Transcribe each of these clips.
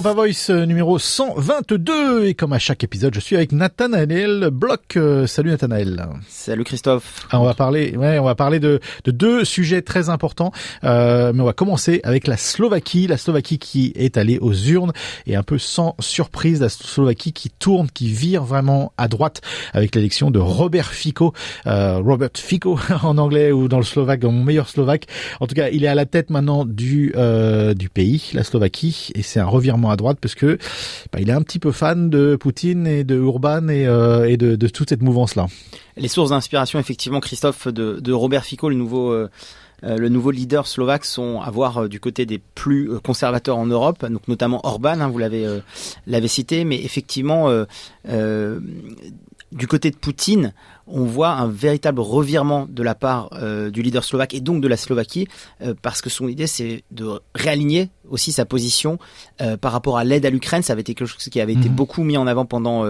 Europa Voice euh, numéro 122 et comme à chaque épisode, je suis avec Nathanaël Bloch. Euh, salut Nathanaël. Salut Christophe. Ah, on va parler, ouais, on va parler de, de deux sujets très importants, euh, mais on va commencer avec la Slovaquie, la Slovaquie qui est allée aux urnes et un peu sans surprise, la Slovaquie qui tourne, qui vire vraiment à droite avec l'élection de Robert Fico, euh, Robert Fico en anglais ou dans le slovaque, dans mon meilleur slovaque. En tout cas, il est à la tête maintenant du euh, du pays, la Slovaquie, et c'est un revirement à droite parce que bah, il est un petit peu fan de Poutine et de Urban et, euh, de, toute cette mouvance là. Les sources d'inspiration, effectivement, Christophe, de, Robert Fico, le nouveau. Euh, euh le nouveau leader slovaque sont à voir du côté des plus conservateurs en Europe, donc notamment Orban, hein, vous l'avez l'avez cité, mais effectivement du côté de Poutine, on voit un véritable revirement de la part euh, du leader slovaque et donc de la Slovaquie, euh, parce que son idée c'est de réaligner aussi sa position euh, par rapport à l'aide à l'Ukraine. Ça avait été quelque chose qui avait été Mhm. beaucoup mis en avant pendant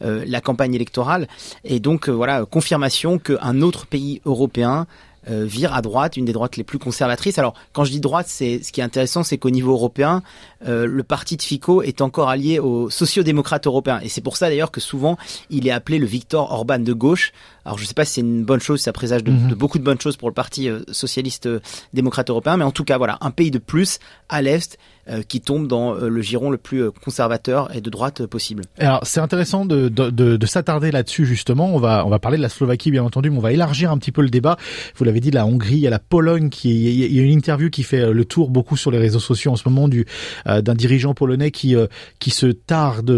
la campagne électorale, et donc voilà confirmation qu'un autre pays européen euh, vire à droite, une des droites les plus conservatrices. Alors, quand je dis droite, c'est ce qui est intéressant, c'est qu'au niveau européen, euh, le parti de Fico est encore allié aux sociodémocrates européens, et c'est pour ça d'ailleurs que souvent il est appelé le Victor Orban de gauche. Alors, je ne sais pas si c'est une bonne chose, ça présage de, Mhm. de beaucoup de bonnes choses pour le parti euh, socialiste euh, démocrate européen, mais en tout cas, voilà, un pays de plus à l'est qui tombe dans euh, le giron le plus euh, conservateur et de droite euh, possible. Alors c'est intéressant de, de, de, de s'attarder là-dessus justement. On va on va parler de la Slovaquie bien entendu, mais on va élargir un petit peu le débat. Vous l'avez dit, la Hongrie, a la Pologne qui il y a- une interview qui fait euh, le tour beaucoup sur les réseaux sociaux en ce moment du euh, d'un dirigeant polonais qui euh, qui se tarde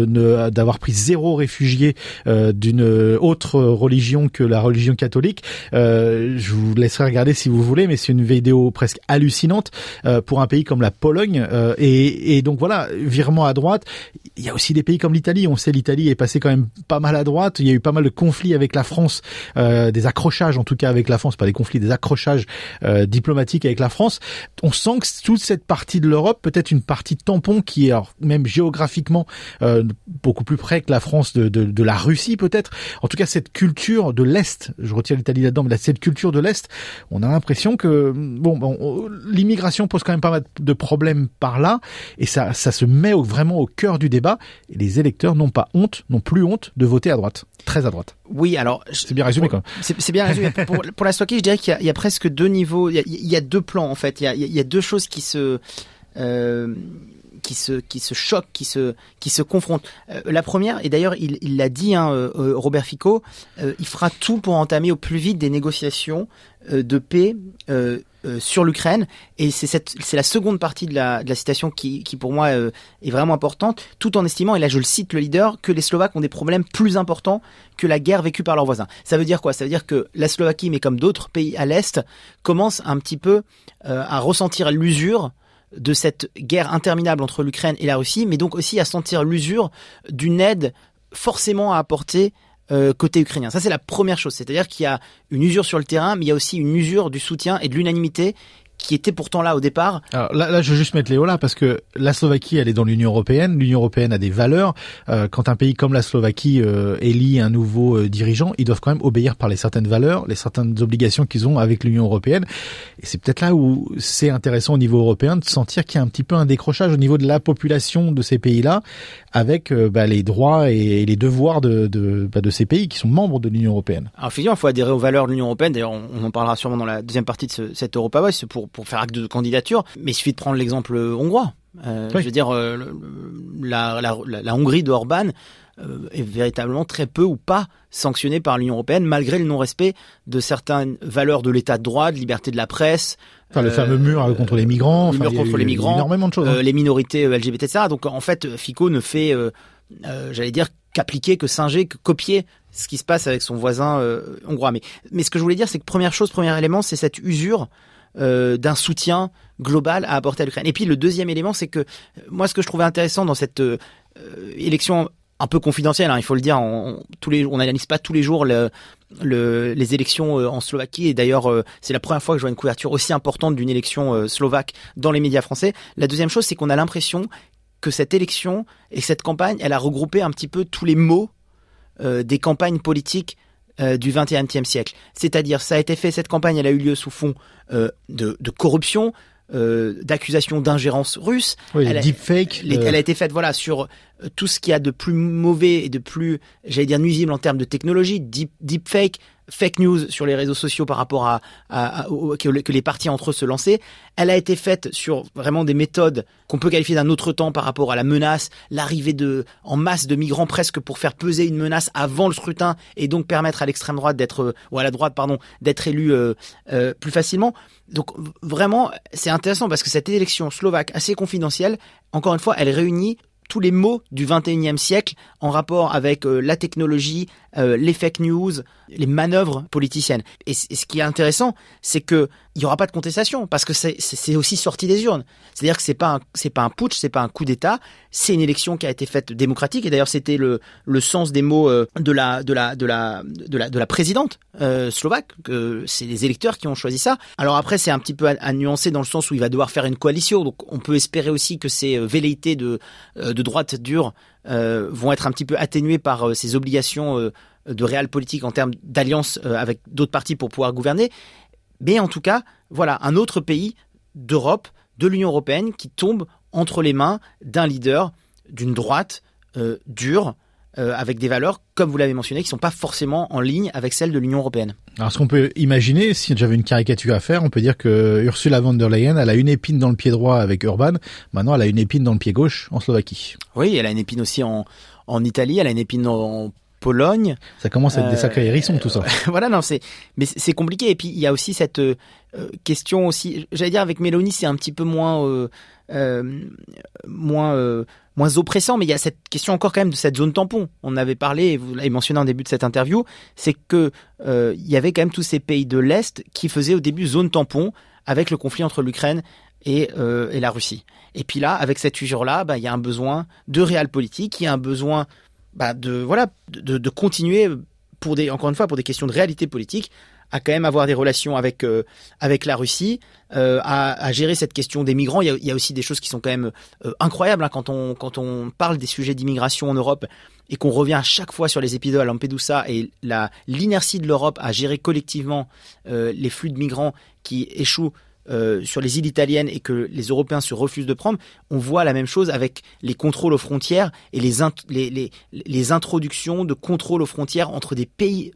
d'avoir pris zéro réfugié euh, d'une autre religion que la religion catholique. Euh, je vous laisserai regarder si vous voulez, mais c'est une vidéo presque hallucinante euh, pour un pays comme la Pologne. Et, et donc voilà, virement à droite. Il y a aussi des pays comme l'Italie. On sait l'Italie est passée quand même pas mal à droite. Il y a eu pas mal de conflits avec la France, euh, des accrochages en tout cas avec la France, pas des conflits, des accrochages euh, diplomatiques avec la France. On sent que toute cette partie de l'Europe, peut-être une partie tampon qui est alors, même géographiquement euh, beaucoup plus près que la France de, de, de la Russie peut-être. En tout cas, cette culture de l'Est, je retire l'Italie là-dedans, mais cette culture de l'Est, on a l'impression que bon, bon on- l'immigration pose quand même pas mal de problèmes par là, et ça, ça se met au- vraiment au cœur du débat. Et les électeurs n'ont pas honte, n'ont plus honte de voter à droite, très à droite. Oui, alors C'est bien résumé, quoi. C'est c'est bien résumé. Pour, pour la Slovaquie, je dirais qu'il y, a- il y a presque deux niveaux. Il y a, il y a deux plans en fait. Il y a, il y a deux choses qui se euh, qui se qui se choquent, qui se qui se confrontent. Euh, la première, et d'ailleurs il il l'a dit, hein, euh, Robert Fico, il fera tout pour entamer au plus vite des négociations de paix. Euh, sur l'Ukraine et c'est la seconde partie de la de la citation qui qui pour moi euh, est vraiment importante tout en estimant et là je le cite le leader que les Slovaques ont des problèmes plus importants que la guerre vécue par leurs voisins. Ça veut dire quoi? Ça veut dire que la Slovaquie, mais comme d'autres pays à l'Est, commence un petit peu euh, à ressentir l'usure de cette guerre interminable entre l'Ukraine et la Russie, mais donc aussi à sentir l'usure d'une aide forcément à apporter euh, côté ukrainien. Ça, c'est la première chose. C'est-à-dire qu'il y a une usure sur le terrain, mais il y a aussi une usure du soutien et de l'unanimité qui était pourtant là au départ. Alors là, là, je veux juste mettre Léo là parce que la Slovaquie, elle est dans l'Union européenne. L'Union européenne a des valeurs. Euh, quand un pays comme la Slovaquie euh, élit un nouveau euh, dirigeant, ils doivent quand même obéir par les certaines valeurs, les certaines obligations qu'ils ont avec l'Union européenne. Et c'est peut-être là où c'est intéressant au niveau européen de sentir qu'il y a un petit peu un décrochage au niveau de la population de ces pays-là avec euh, bah, les droits et les devoirs de, de, bah, de ces pays qui sont membres de l'Union européenne. Alors effectivement, il faut adhérer aux valeurs de l'Union européenne. D'ailleurs, on, on en parlera sûrement dans la deuxième partie de ce, cet Europa Voice pour, pour faire acte de candidature. Mais il suffit de prendre l'exemple hongrois. Euh, Oui. Je veux dire, euh, la, la, la, la Hongrie de Orban euh, est véritablement très peu ou pas sanctionnée par l'Union européenne, malgré le non-respect de certaines valeurs de l'état de droit, de liberté de la presse. Enfin, le euh, fameux mur euh, contre les migrants. le enfin, mur contre les migrants, Énormément de choses. hein. euh, les minorités euh, LGBT, etc. Donc en fait, Fico ne fait, euh, euh, j'allais dire, qu'appliquer, que singer, que copier ce qui se passe avec son voisin euh, hongrois. Mais, mais ce que je voulais dire, c'est que première chose, premier élément, c'est cette usure euh, d'un soutien global à apporter à l'Ukraine. Et puis le deuxième élément, c'est que euh, moi, ce que je trouvais intéressant dans cette euh, élection un peu confidentielle, hein, il faut le dire, on, n'analyse pas tous les jours le- le, les élections en Slovaquie. Et d'ailleurs, c'est la première fois que je vois une couverture aussi importante d'une élection slovaque dans les médias français. La deuxième chose, c'est qu'on a l'impression que cette élection et cette campagne, elle a regroupé un petit peu tous les mots des campagnes politiques du XXIe siècle. C'est-à-dire, ça a été fait, cette campagne, elle a eu lieu sous fond de, de corruption, euh, d'accusations d'ingérence russe. Oui, elle, a, deepfake, elle a été faite voilà sur euh, tout ce qu'il y a de plus mauvais et de plus, j'allais dire nuisible en termes de technologie, deep, deepfake, fake news sur les réseaux sociaux par rapport à, que, les partis entre eux se lançaient. Elle a été faite sur vraiment des méthodes qu'on peut qualifier d'un autre temps par rapport à la menace, l'arrivée de en masse de migrants presque pour faire peser une menace avant le scrutin et donc permettre à l'extrême droite d'être ou à la droite pardon d'être élu euh, euh, plus facilement. Donc vraiment c'est intéressant parce que cette élection slovaque assez confidentielle, encore une fois, elle réunit tous les mots du 21e siècle en rapport avec euh, la technologie, euh, les fake news, les manœuvres politiciennes. Et, ce qui est intéressant, c'est que il y aura pas de contestation parce que c'est aussi sorti des urnes. C'est-à-dire que c'est pas pas un putsch, c'est pas un coup d'État, c'est une élection qui a été faite démocratique. Et d'ailleurs, c'était le le sens des mots euh, de la de la de la de la de la présidente euh, slovaque. Que c'est les électeurs qui ont choisi ça. Alors après, c'est un petit peu à, nuancer dans le sens où il va devoir faire une coalition. Donc on peut espérer aussi que ces velléités de droite dure euh, vont être un petit peu atténués par euh, ces obligations euh, de réel politique en termes d'alliance avec d'autres partis pour pouvoir gouverner. Mais en tout cas, voilà, un autre pays d'Europe, de l'Union européenne, qui tombe entre les mains d'un leader d'une droite dure, euh, avec des valeurs, comme vous l'avez mentionné, qui sont pas forcément en ligne avec celles de l'Union européenne. Alors, ce qu'on peut imaginer, si j'avais une caricature à faire, on peut dire que Ursula von der Leyen, elle a une épine dans le pied droit avec Urban. Maintenant, elle a une épine dans le pied gauche en Slovaquie. Oui, elle a une épine aussi en, en Italie, elle a une épine en Pologne. Ça commence à être des sacrés hérissons, tout ça. Euh, voilà, non, c'est, mais c'est compliqué. Et puis, il y a aussi cette euh, question aussi, j'allais dire avec Mélanie, c'est un petit peu moins, moins moins oppressant, mais il y a cette question encore quand même de cette zone tampon. On avait parlé, et vous l'avez mentionné en début de cette interview, c'est que euh, il y avait quand même tous ces pays de l'Est qui faisaient au début zone tampon avec le conflit entre l'Ukraine et, euh, et, la Russie. Et puis là, avec cette usure-là, bah, il y a un besoin de réel politique, il y a un besoin bah, de voilà de, de, continuer pour des encore une fois pour des questions de réalité politique à quand même avoir des relations avec euh, avec la Russie, euh, à, gérer cette question des migrants. Il y a, il y a aussi des choses qui sont quand même euh, incroyables hein, quand on quand on parle des sujets d'immigration en Europe et qu'on revient à chaque fois sur les épisodes à Lampedusa et la l'inertie de l'Europe à gérer collectivement les flux de migrants qui échouent euh, sur les îles italiennes et que les Européens se refusent de prendre, on voit la même chose avec les contrôles aux frontières et les, les, les, introductions de contrôles aux frontières entre des pays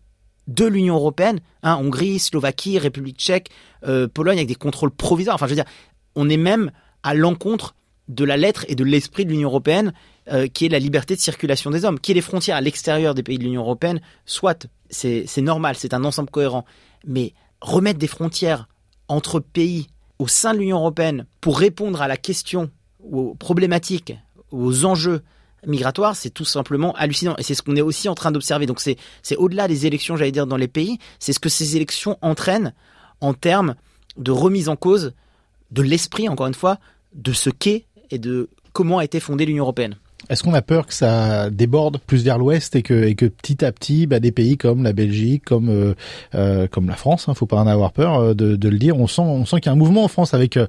de l'Union européenne, hein, Hongrie, Slovaquie, République tchèque, euh, Pologne, avec des contrôles provisoires. Enfin, je veux dire, on est même à l'encontre de la lettre et de l'esprit de l'Union européenne, euh, qui est la liberté de circulation des hommes, qui est les frontières à l'extérieur des pays de l'Union européenne. Soit, c'est normal, c'est un ensemble cohérent, mais remettre des frontières entre pays au sein de l'Union européenne pour répondre à la question, aux problématiques, aux enjeux migratoire, c'est tout simplement hallucinant. Et c'est ce qu'on est aussi en train d'observer. Donc c'est, c'est au-delà des élections, j'allais dire, dans les pays, c'est ce que ces élections entraînent en termes de remise en cause de l'esprit, encore une fois, de ce qu'est et de comment a été fondée l'Union européenne. Est-ce qu'on a peur que ça déborde plus vers l'ouest et que, et que petit à petit, bah, des pays comme la Belgique, comme euh, euh comme la France, hein, faut pas en avoir peur euh, de, de, le dire. On sent, on sent qu'il y a un mouvement en France avec euh,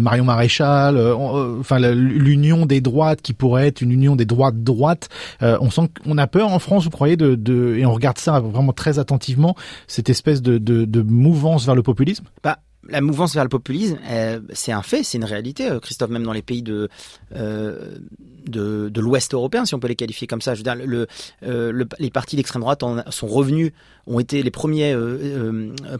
Marion Maréchal, enfin l'union des droites qui pourrait être une union des droites droites. on sent qu'on a peur en France, vous croyez, de, de, et on regarde ça vraiment très attentivement, cette espèce de, de, de mouvance vers le populisme? Bah la mouvance vers le populisme, euh, c'est un fait, c'est une réalité. Euh, Christophe, même dans les pays de euh, de, l'Ouest européen, si on peut les qualifier comme ça, les partis d'extrême droite sont revenus, ont été les premiers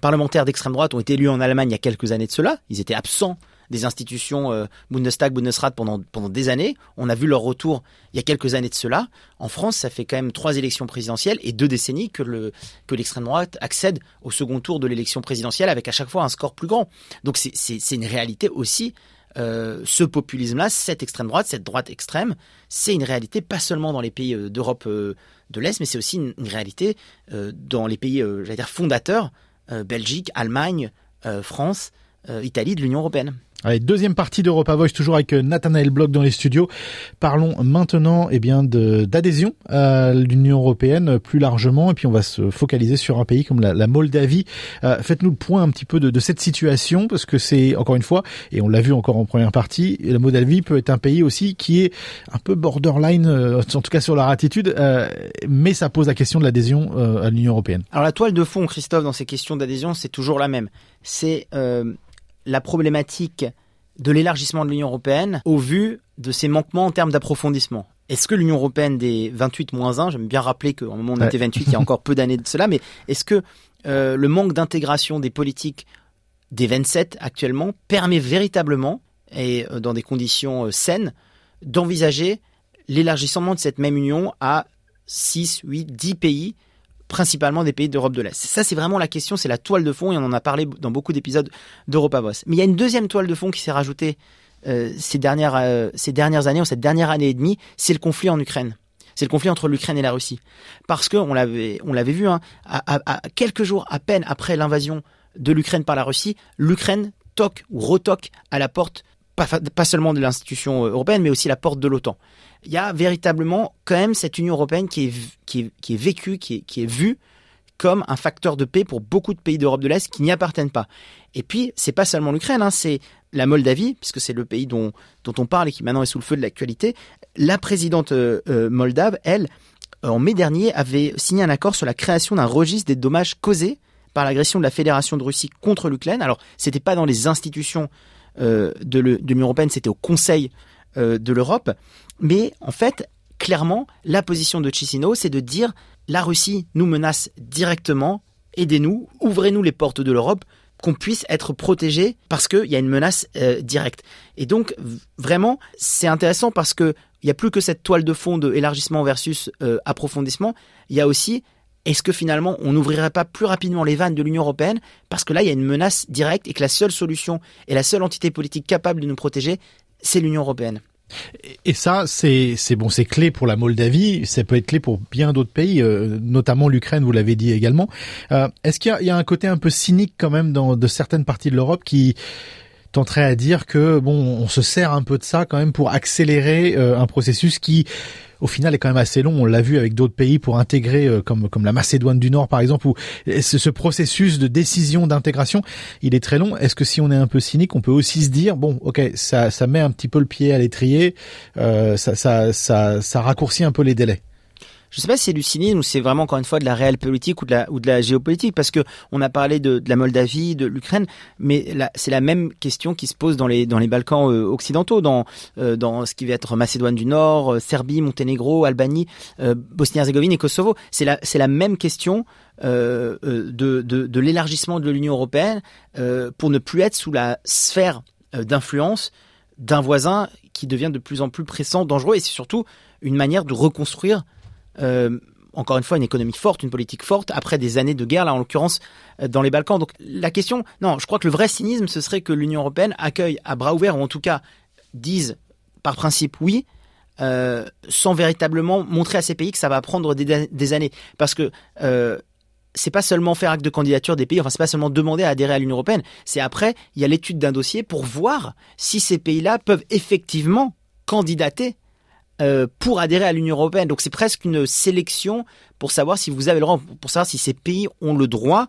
parlementaires d'extrême droite ont été élus en Allemagne il y a quelques années de cela. Ils étaient absents des institutions euh, Bundestag, Bundesrat pendant, pendant des années. On a vu leur retour il y a quelques années de cela. En France, ça fait quand même trois élections présidentielles et deux décennies que le que l'extrême droite accède au second tour de l'élection présidentielle avec à chaque fois un score plus grand. Donc c'est une réalité aussi. Euh, ce populisme-là, cette extrême droite, cette droite extrême, c'est une réalité pas seulement dans les pays euh, d'Europe de l'Est, mais c'est aussi une, réalité dans les pays, dire, fondateurs, Belgique, Allemagne, France, Italie de l'Union européenne. Allez, deuxième partie d'Europa Voice, toujours avec euh, Nathanaël Bloch dans les studios. Parlons maintenant eh bien d'adhésion à l'Union européenne plus largement, et puis on va se focaliser sur un pays comme la, Moldavie. Euh, Faites-nous le point un petit peu de, cette situation, parce que c'est encore une fois, et on l'a vu encore en première partie, la Moldavie peut être un pays aussi qui est un peu borderline, euh, en tout cas sur leur attitude, euh, mais ça pose la question de l'adhésion euh, à l'Union européenne. Alors la toile de fond, Christophe, dans ces questions d'adhésion, c'est toujours la même. C'est la problématique de l'élargissement de l'Union européenne au vu de ses manquements en termes d'approfondissement. Est-ce que l'Union européenne des 28 moins 1, j'aime bien rappeler qu'au moment où on était 28, il y a encore peu d'années de cela, mais est-ce que euh, le manque d'intégration des politiques des 27 actuellement permet véritablement, et euh, dans des conditions euh, saines, d'envisager l'élargissement de cette même union à 6, 8, 10 pays principalement des pays d'Europe de l'Est. Ça, c'est vraiment la question, c'est la toile de fond, et on en a parlé dans beaucoup d'épisodes d'Europa. Mais il y a une deuxième toile de fond qui s'est rajoutée euh, ces, dernières, euh, ces dernières années, ou cette dernière année et demie, c'est le conflit en Ukraine. C'est le conflit entre l'Ukraine et la Russie. Parce que, on l'avait, vu, hein, quelques jours à peine après l'invasion de l'Ukraine par la Russie, l'Ukraine toque ou retoque à la porte pas, pas, seulement de l'institution européenne, mais aussi la porte de l'OTAN. Il y a véritablement quand même cette Union européenne qui est, vécue, qui est, qui est vue comme un facteur de paix pour beaucoup de pays d'Europe de l'Est qui n'y appartiennent pas. Et puis, c'est pas seulement l'Ukraine, hein, c'est la Moldavie, puisque c'est le pays dont, on parle et qui maintenant est sous le feu de l'actualité. La présidente euh, moldave, elle, en mai dernier, avait signé un accord sur la création d'un registre des dommages causés par l'agression de la Fédération de Russie contre l'Ukraine. Alors, c'était pas dans les institutions euh, de l'Union européenne, c'était au Conseil euh, de l'Europe. Mais en fait, clairement, la position de Chisinau, c'est de dire la Russie nous menace directement, aidez-nous, ouvrez-nous les portes de l'Europe, qu'on puisse être protégé parce qu'il y a une menace euh, directe. Et donc, vraiment, c'est intéressant parce que il n'y a plus que cette toile de fond de élargissement versus euh, approfondissement. Il y a aussi est-ce que finalement on n'ouvrirait pas plus rapidement les vannes de l'Union européenne parce que là il y a une menace directe et que la seule solution et la seule entité politique capable de nous protéger, c'est l'Union européenne. Et ça, c'est bon, c'est clé pour la Moldavie. Ça peut être clé pour bien d'autres pays, euh, notamment l'Ukraine. Vous l'avez dit également. Euh, Est-ce qu'il y, y, a un côté un peu cynique quand même dans de certaines parties de l'Europe qui tenterait à dire que bon, on se sert un peu de ça quand même pour accélérer euh, un processus qui au final est quand même assez long. On l'a vu avec d'autres pays pour intégrer, euh, comme comme la Macédoine du Nord par exemple, où ce, ce processus de décision d'intégration, il est très long. Est-ce que si on est un peu cynique, on peut aussi se dire bon, ok, ça ça met un petit peu le pied à l'étrier, euh, ça, ça ça ça raccourcit un peu les délais? Je sais pas si c'est du cynisme ou c'est vraiment encore une fois de la réelle politique ou de la géopolitique parce que on a parlé de, la Moldavie, de l'Ukraine, mais c'est la même question qui se pose dans les Balkans euh, occidentaux, dans euh, dans ce qui va être Macédoine du Nord, euh, Serbie, Monténégro, Albanie, Bosnie-Herzégovine et Kosovo. C'est la même question. De, l'élargissement de l'Union européenne pour ne plus être sous la sphère d'influence d'un voisin qui devient de plus en plus pressant, dangereux, et c'est surtout une manière de reconstruire encore une fois une économie forte, une politique forte après des années de guerre là en l'occurrence euh, dans les Balkans. Donc la question, non, je crois que le vrai cynisme ce serait que l'Union européenne accueille à bras ouverts ou en tout cas dise par principe oui. Euh, sans véritablement montrer à ces pays que ça va prendre des, des années parce que euh, c'est pas seulement faire acte de candidature des pays, enfin c'est pas seulement demander à adhérer à l'Union européenne, c'est après il y a l'étude d'un dossier pour voir si ces pays-là peuvent effectivement candidater euh, pour adhérer à l'Union européenne. Donc c'est presque une sélection pour savoir si vous avez le droit, pour savoir si ces pays ont le droit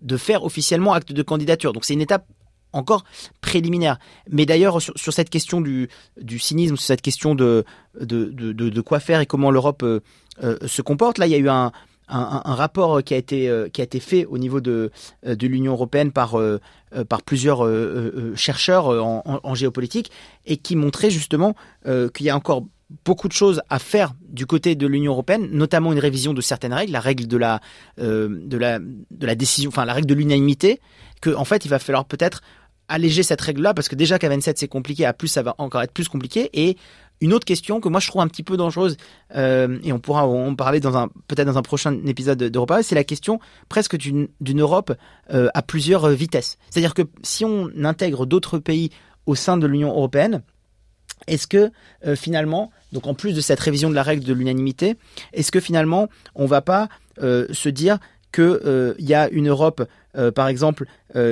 de faire officiellement acte de candidature. Donc c'est une étape encore préliminaire. Mais d'ailleurs, sur, sur, cette question du, du, cynisme, sur cette question de, de, de, quoi faire et comment l'Europe euh, euh, se comporte, là, il y a eu un, un, rapport qui a été qui a été fait au niveau de de l'Union européenne par par plusieurs chercheurs en, géopolitique et qui montrait justement qu'il y a encore beaucoup de choses à faire du côté de l'Union européenne, notamment une révision de certaines règles, la règle de la euh, de la décision, enfin la règle de l'unanimité, que en fait il va falloir peut-être alléger cette règle-là parce que déjà qu'à 27 c'est compliqué, à plus ça va encore être plus compliqué et une autre question que moi je trouve un petit peu dangereuse euh, et on pourra en parler peut-être dans un prochain épisode d'Europa, c'est la question presque d'une Europe euh, à plusieurs vitesses. C'est-à-dire que si on intègre d'autres pays au sein de l'Union européenne, est-ce que euh, finalement, donc en plus de cette révision de la règle de l'unanimité, est-ce que finalement on va pas euh, se dire qu'il euh, y a une Europe, par exemple,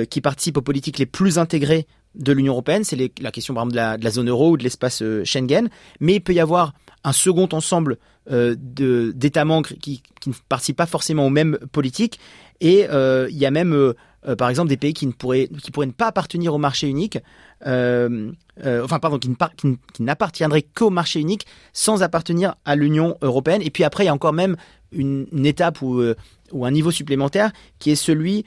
qui participe aux politiques les plus intégrées de l'Union européenne, c'est la question par exemple de la, zone euro ou de l'espace Schengen, mais il peut y avoir un second ensemble d'États membres qui, ne participent pas forcément aux mêmes politiques. Et il y a même, euh, euh, par exemple, des pays qui ne pourraient, qui pourraient ne pas appartenir au marché unique, euh, enfin pardon, qui, n'appartiendraient qu'au marché unique sans appartenir à l'Union européenne. Et puis après, il y a encore même une, une étape ou ou un niveau supplémentaire qui est celui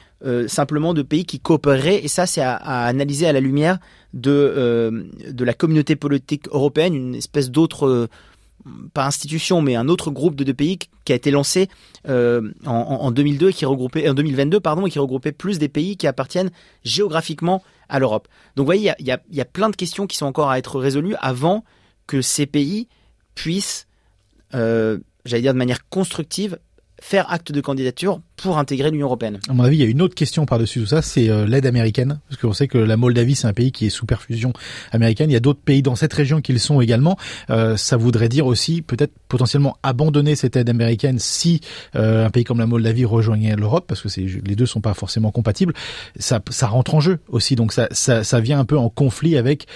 simplement de pays qui coopéreraient et ça c'est à, à, analyser à la lumière de de la communauté politique européenne une espèce d'autre pas institution, mais un autre groupe de deux pays qui a été lancé euh, en, en, 2002 qui regroupait en 2022 pardon, et qui regroupait plus des pays qui appartiennent géographiquement à l'Europe. Donc, vous voyez, il y a, y a, plein de questions qui sont encore à être résolues avant que ces pays puissent, euh, j'allais dire de manière constructive, faire acte de candidature pour intégrer l'Union européenne. À mon avis, il y a une autre question par-dessus tout ça, c'est euh, l'aide américaine, parce qu'on sait que la Moldavie, c'est un pays qui est sous perfusion américaine. Il y a d'autres pays dans cette région qui le sont également. Euh, ça voudrait dire aussi peut-être potentiellement abandonner cette aide américaine si euh, un pays comme la Moldavie rejoignait l'Europe, parce que les deux sont pas forcément compatibles. Ça, ça rentre en jeu aussi, donc ça, ça, ça vient un peu en conflit avec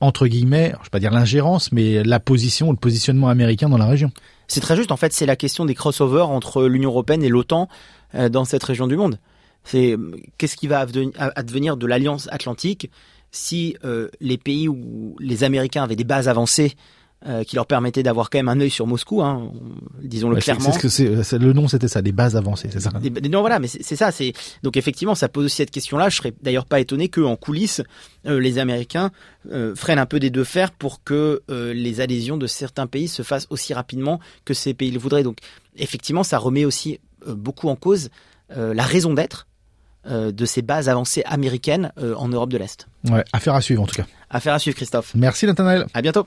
entre guillemets, je vais pas dire l'ingérence, mais la position, le positionnement américain dans la région. C'est très juste. En fait, c'est la question des crossovers entre l'Union européenne et l'OTAN euh, dans cette région du monde. C'est qu'est-ce qui va advenir de l'Alliance atlantique si euh, les pays où les Américains avaient des bases avancées euh, qui leur permettait d'avoir quand même un œil sur Moscou, hein, disons-le clairement. C'est ce que c'est, le nom c'était ça, des bases avancées, c'est ça. non voilà, mais c'est, ça. C'est donc effectivement ça pose aussi cette question-là. Je serais d'ailleurs pas étonné que en coulisses euh, les Américains euh, freinent un peu des deux fers pour que les adhésions de certains pays se fassent aussi rapidement que ces pays le voudraient. Donc effectivement ça remet aussi beaucoup en cause la raison d'être de ces bases avancées américaines en Europe de l'Est. Ouais, affaire à suivre en tout cas. Affaire à suivre, Christophe. Merci Nathanaël. À bientôt.